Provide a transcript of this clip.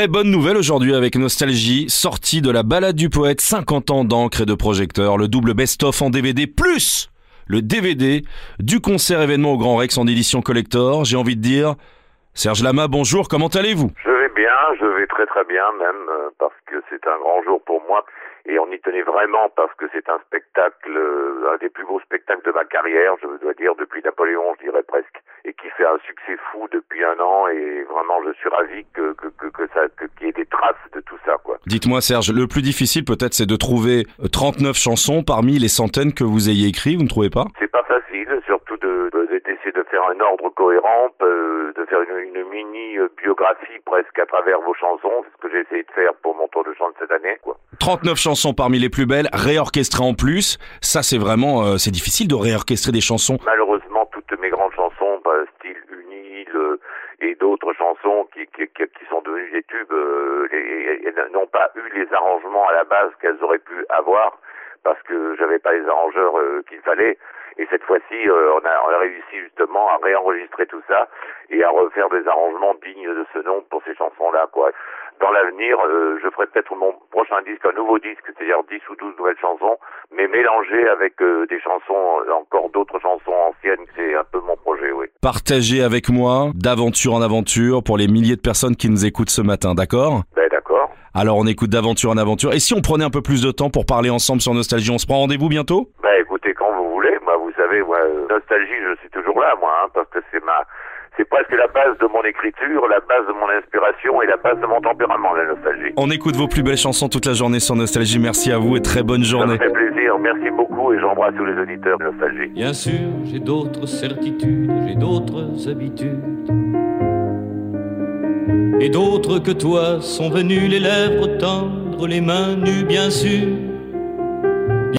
Très bonne nouvelle aujourd'hui avec Nostalgie, sortie de la balade du poète, 50 ans d'encre et de projecteur, le double best-of en DVD plus le DVD du concert événement au Grand Rex en édition collector. J'ai envie de dire, Serge Lama, bonjour, comment allez-vous? Je vais bien, je vais très très bien même, euh, parce que c'est un grand jour pour moi. Et on y tenait vraiment parce que c'est un spectacle, euh, un des plus beaux spectacles de ma carrière, je dois dire, depuis Napoléon, je dirais presque, et qui fait un succès fou depuis un an. Et vraiment, je suis ravi que, que, que, que ça, qu'il y ait des traces de tout ça, quoi. Dites-moi, Serge, le plus difficile peut-être, c'est de trouver 39 chansons parmi les centaines que vous ayez écrites, vous ne trouvez pas? C'est pas facile, surtout de, d'essayer de faire un ordre cohérent, euh, de faire une, une mini biographie presque à travers vos chansons, c'est ce que j'ai essayé de faire pour mon tour de chant de cette année, quoi. 39 chansons parmi les plus belles, réorchestrées en plus. Ça, c'est vraiment, euh, c'est difficile de réorchestrer des chansons. Malheureusement, toutes mes grandes chansons, bah, style Uni le, et d'autres chansons qui, sont devenues des tubes, euh, elles n'ont pas eu les arrangements à la base qu'elles auraient pu avoir parce que j'avais pas les arrangeurs euh, qu'il fallait. Et cette fois-ci, euh, on, a, réussi justement à réenregistrer tout ça et à refaire des arrangements dignes de ce nom pour ces chansons-là, quoi. Dans l'avenir, euh, je ferai peut-être mon prochain disque, un nouveau disque, c'est-à-dire 10 ou 12 nouvelles chansons, mais mélangées avec euh, des chansons, encore d'autres chansons anciennes. C'est un peu mon. Partagez avec moi d'aventure en aventure pour les milliers de personnes qui nous écoutent ce matin, d'accord? Ben d'accord. Alors on écoute d'aventure en aventure. Et si on prenait un peu plus de temps pour parler ensemble sur Nostalgie, on se prend rendez-vous bientôt? Ben écoutez, quand vous voulez, moi vous savez, moi, nostalgie, je suis toujours là, moi, hein, parce que c'est ma, c'est presque la base de mon écriture, la base de mon inspiration et la base de mon tempérament, la nostalgie. On écoute vos plus belles chansons toute la journée sur Nostalgie. Merci à vous et très bonne Ça me journée. fait plaisir, merci beaucoup et j'embrasse tous les auditeurs de nostalgie. Bien sûr, j'ai d'autres certitudes, j'ai d'autres habitudes. Et d'autres que toi sont venus les lèvres tendres, les mains nues, bien sûr.